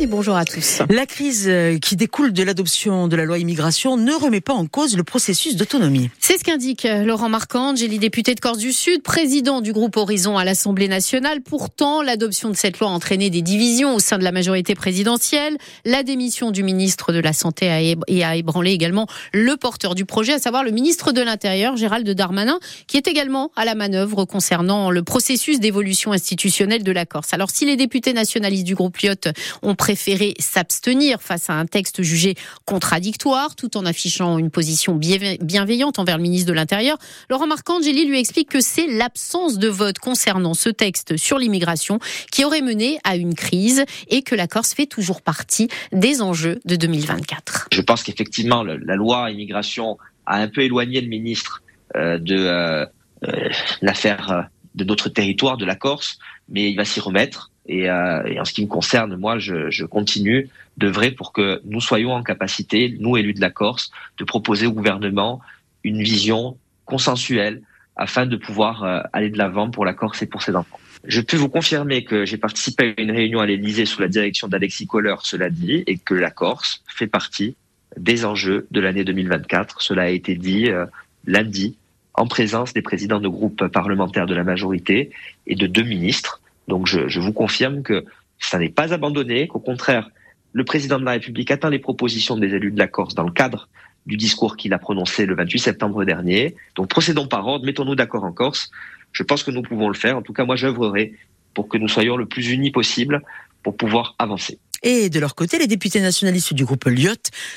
et bonjour à tous. La crise euh, qui découle de l'adoption de la loi immigration ne remet pas en cause le processus d'autonomie. C'est ce qu'indique euh, Laurent Marcangeli, député de Corse du Sud, président du groupe Horizon à l'Assemblée nationale. Pourtant, l'adoption de cette loi a entraîné des divisions au sein de la majorité présidentielle. La démission du ministre de la Santé a, a ébranlé également le porteur du projet, à savoir le ministre de l'Intérieur, Gérald Darmanin, qui est également à la manœuvre concernant le processus d'évolution institutionnelle de la Corse. Alors, si les députés nationalistes du groupe Lyotte ont préféré s'abstenir face à un texte jugé contradictoire, tout en affichant une position bienveillante envers le ministre de l'Intérieur. Laurent Marcangeli lui explique que c'est l'absence de vote concernant ce texte sur l'immigration qui aurait mené à une crise et que la Corse fait toujours partie des enjeux de 2024. Je pense qu'effectivement, la loi immigration a un peu éloigné le ministre euh, de euh, euh, l'affaire de notre territoire, de la Corse, mais il va s'y remettre. Euh, et, en ce qui me concerne, moi, je, je continue d'œuvrer pour que nous soyons en capacité, nous élus de la Corse, de proposer au gouvernement une vision consensuelle afin de pouvoir euh, aller de l'avant pour la Corse et pour ses enfants. Je peux vous confirmer que j'ai participé à une réunion à l'Élysée sous la direction d'Alexis Kohler, cela dit, et que la Corse fait partie des enjeux de l'année 2024. Cela a été dit euh, lundi en présence des présidents de groupes parlementaires de la majorité et de deux ministres. Donc je, vous confirme que ça n'est pas abandonné, qu'au contraire, le président de la République atteint les propositions des élus de la Corse dans le cadre du discours qu'il a prononcé le 28 septembre dernier. Donc procédons par ordre, mettons-nous d'accord en Corse. Je pense que nous pouvons le faire. En tout cas, moi, j'œuvrerai pour que nous soyons le plus unis possible pour pouvoir avancer. Et de leur côté, les députés nationalistes du groupe Lyot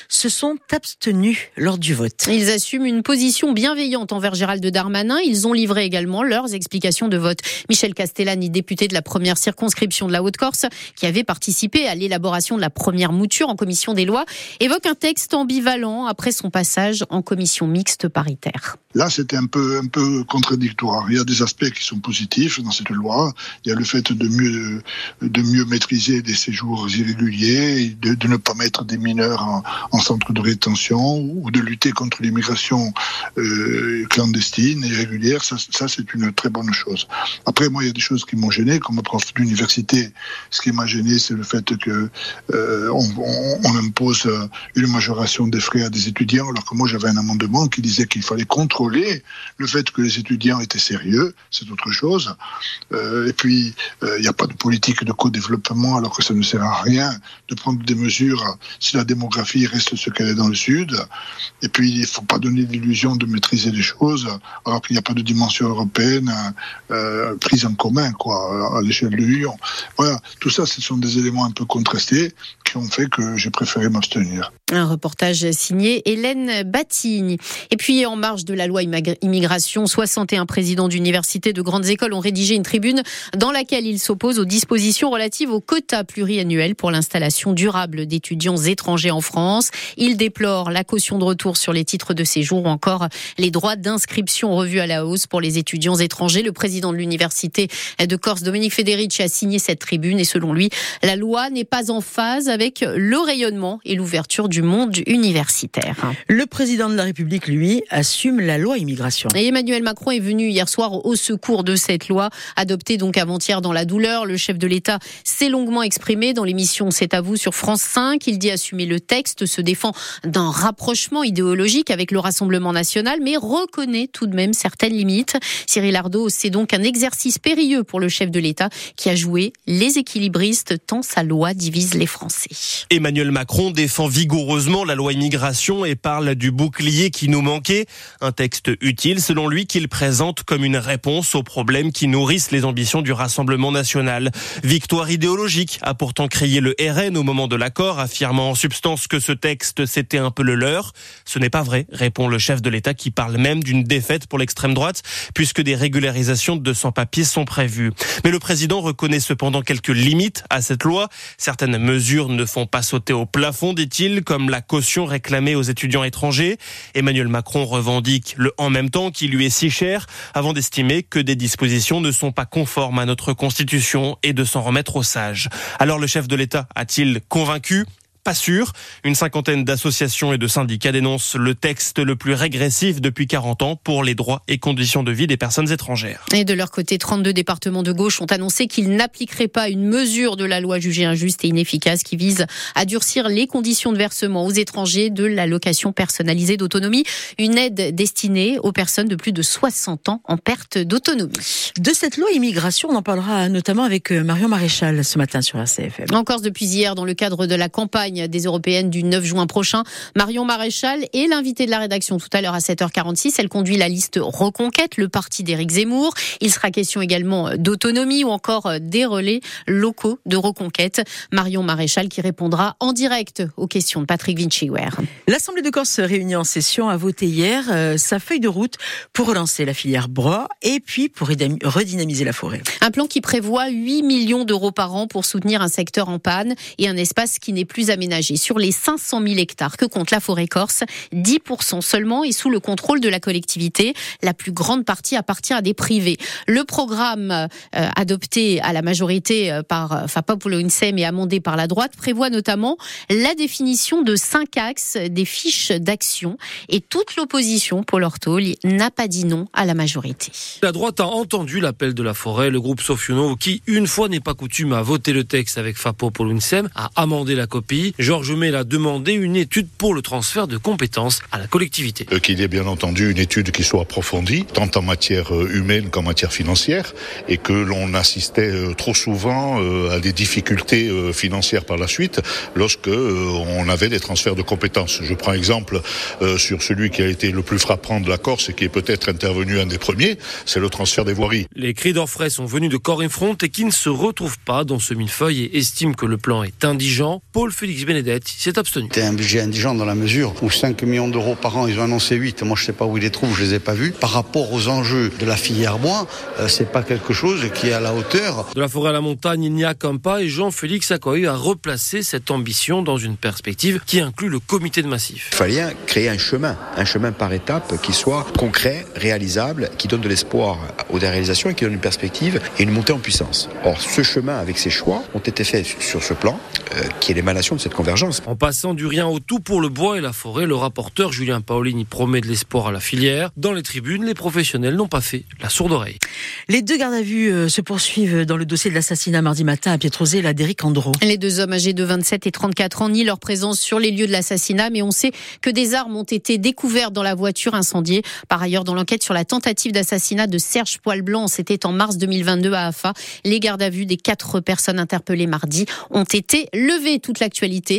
se sont abstenus lors du vote. Ils assument une position bienveillante envers Gérald Darmanin. Ils ont livré également leurs explications de vote. Michel Castellani, député de la première circonscription de la Haute-Corse, qui avait participé à l'élaboration de la première mouture en commission des lois, évoque un texte ambivalent après son passage en commission mixte paritaire. Là, c'était un peu, contradictoire. Il y a des aspects qui sont positifs dans cette loi. Il y a le fait de mieux, de mieux maîtriser des séjours irréguliers de, ne pas mettre des mineurs en, en, centre de rétention ou de lutter contre l'immigration euh, clandestine irrégulière. Ça, ça c'est une très bonne chose. Après, moi, il y a des choses qui m'ont gêné. Comme prof d'université, ce qui m'a gêné, c'est le fait que euh, impose une majoration des frais à des étudiants, alors que moi, j'avais un amendement qui disait qu'il fallait contrôler le fait que les étudiants étaient sérieux. C'est autre chose. Euh, et puis, euh, il n'y a pas de politique de co-développement, alors que ça ne sert à rien de prendre des mesures si la démographie reste ce qu'elle est dans le Sud. Et puis, il ne faut pas donner l'illusion de maîtriser les choses alors qu'il n'y a pas de dimension européenne euh, prise en commun quoi, à l'échelle de l'Union. Voilà, tout ça, ce sont des éléments un peu contrastés fait que j'ai préféré m'abstenir. Un reportage signé Hélène Batigne. Et puis, en marge de la loi immigration, 61 présidents d'universités, de grandes écoles ont rédigé une tribune dans laquelle ils s'opposent aux dispositions relatives aux quotas pluriannuels pour l'installation durable d'étudiants étrangers en France. Ils déplorent la caution de retour sur les titres de séjour ou encore les droits d'inscription revus à la hausse pour les étudiants étrangers. Le président de l'université de Corse, Dominique Federici, a signé cette tribune et selon lui, la loi n'est pas en phase avec le rayonnement et l'ouverture du monde universitaire. Le président de la République, lui, assume la loi immigration. Et Emmanuel Macron est venu hier soir au secours de cette loi, adoptée donc avant-hier dans la douleur. Le chef de l'État s'est longuement exprimé dans l'émission C'est à vous sur France 5. Il dit assumer le texte, se défend d'un rapprochement idéologique avec le Rassemblement national, mais reconnaît tout de même certaines limites. Cyril Ardo, c'est donc un exercice périlleux pour le chef de l'État qui a joué les équilibristes tant sa loi divise les Français. Emmanuel Macron défend vigoureusement la loi immigration et parle du bouclier qui nous manquait. Un texte utile, selon lui, qu'il présente comme une réponse aux problèmes qui nourrissent les ambitions du Rassemblement national. Victoire idéologique a pourtant crié le RN au moment de l'accord, affirmant en substance que ce texte c'était un peu le leur. Ce n'est pas vrai, répond le chef de l'État qui parle même d'une défaite pour l'extrême droite, puisque des régularisations de sans-papiers sont prévues. Mais le président reconnaît cependant quelques limites à cette loi. Certaines mesures ne font pas sauter au plafond, dit-il, comme la caution réclamée aux étudiants étrangers. Emmanuel Macron revendique le en même temps qui lui est si cher avant d'estimer que des dispositions ne sont pas conformes à notre constitution et de s'en remettre aux sages. Alors le chef de l'État a-t-il convaincu? Pas sûr. Une cinquantaine d'associations et de syndicats dénoncent le texte le plus régressif depuis 40 ans pour les droits et conditions de vie des personnes étrangères. Et de leur côté, 32 départements de gauche ont annoncé qu'ils n'appliqueraient pas une mesure de la loi jugée injuste et inefficace qui vise à durcir les conditions de versement aux étrangers de l'allocation personnalisée d'autonomie, une aide destinée aux personnes de plus de 60 ans en perte d'autonomie. De cette loi immigration, on en parlera notamment avec euh, Marion Maréchal ce matin sur RCFM. En Corse depuis hier, dans le cadre de la campagne des européennes du 9 juin prochain, Marion Maréchal est l'invitée de la rédaction tout à l'heure à 7h46. Elle conduit la liste Reconquête, le parti d'Éric Zemmour. Il sera question également d'autonomie ou encore des relais locaux de Reconquête. Marion Maréchal qui répondra en direct aux questions de Patrick Vinciwer. L'Assemblée de Corse réunie en session a voté hier euh, sa feuille de route pour relancer la filière bois et puis pour redynamiser la forêt. Un plan qui prévoit 8 millions d'euros par an pour soutenir un secteur en panne et un espace qui n'est plus aménagé. Sur les 500 000 hectares que compte la forêt corse, 10% seulement est sous le contrôle de la collectivité. La plus grande partie appartient à des privés. Le programme euh, adopté à la majorité euh, par euh, Fapa Insem et amendé par la droite prévoit notamment la définition de cinq axes des fiches d'action et toute l'opposition, Paul Ortol, n'a pas dit non à la majorité. La droite a entendu l'appel de la forêt. Le groupe Sofiuno, qui une fois n'est pas coutume, a voté le texte avec Fapo Insem, a amendé la copie. Georges Mel a demandé une étude pour le transfert de compétences à la collectivité. Qu'il y ait bien entendu une étude qui soit approfondie, tant en matière euh, humaine qu'en matière financière, et que l'on assistait euh, trop souvent euh, à des difficultés financières par la suite lorsque on avait des transferts de compétences. Je prends exemple sur celui qui a été le plus frappant de la Corse et qui est peut-être intervenu un des premiers, c'est le transfert des voiries. Les cris d'orfraie sont venus de corps et front et qui ne se retrouvent pas dans ce millefeuille et estiment que le plan est indigent. Paul Félix Benedetti s'est abstenu. C'est un budget indigent dans la mesure où 5 millions d'euros par an, ils ont annoncé 8. Moi, je sais pas où ils les trouvent, je les ai pas vus. Par rapport aux enjeux de la filière bois, euh, c'est pas quelque chose qui est à la hauteur. De la forêt à la montagne, il n'y a qu'un pas et Jean-Félix Accoy a replacé cette ambition dans une perspective qui inclut le comité de massif. Il fallait créer un chemin, un chemin par étapes qui soit concret, réalisable, qui donne de l'espoir aux réalisations et qui donne une perspective et une montée en puissance. Or, ce chemin avec ces choix ont été faits sur ce plan euh, qui est l'émanation de cette convergence. En passant du rien au tout pour le bois et la forêt, le rapporteur Julien Paolini promet de l'espoir à la filière. Dans les tribunes, les professionnels n'ont pas fait la sourde oreille. Les deux gardes à vue euh, se poursuivent dans le dossier de l'assassinat mardi matin à Pietrosé, la d'Éric Andro. Les deux hommes âgés de 27 et 34 ans nient leur présence sur les lieux de l'assassinat, mais on sait que des armes ont été découvertes dans la voiture incendiée. Par ailleurs, dans l'enquête sur la tentative d'assassinat de Serge Poilblanc, c'était en mars 2022 à AFA, les gardes à vue des quatre personnes interpellées mardi ont été levées. Toute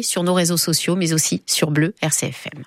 sur nos réseaux sociaux, mais aussi sur Bleu RCFM.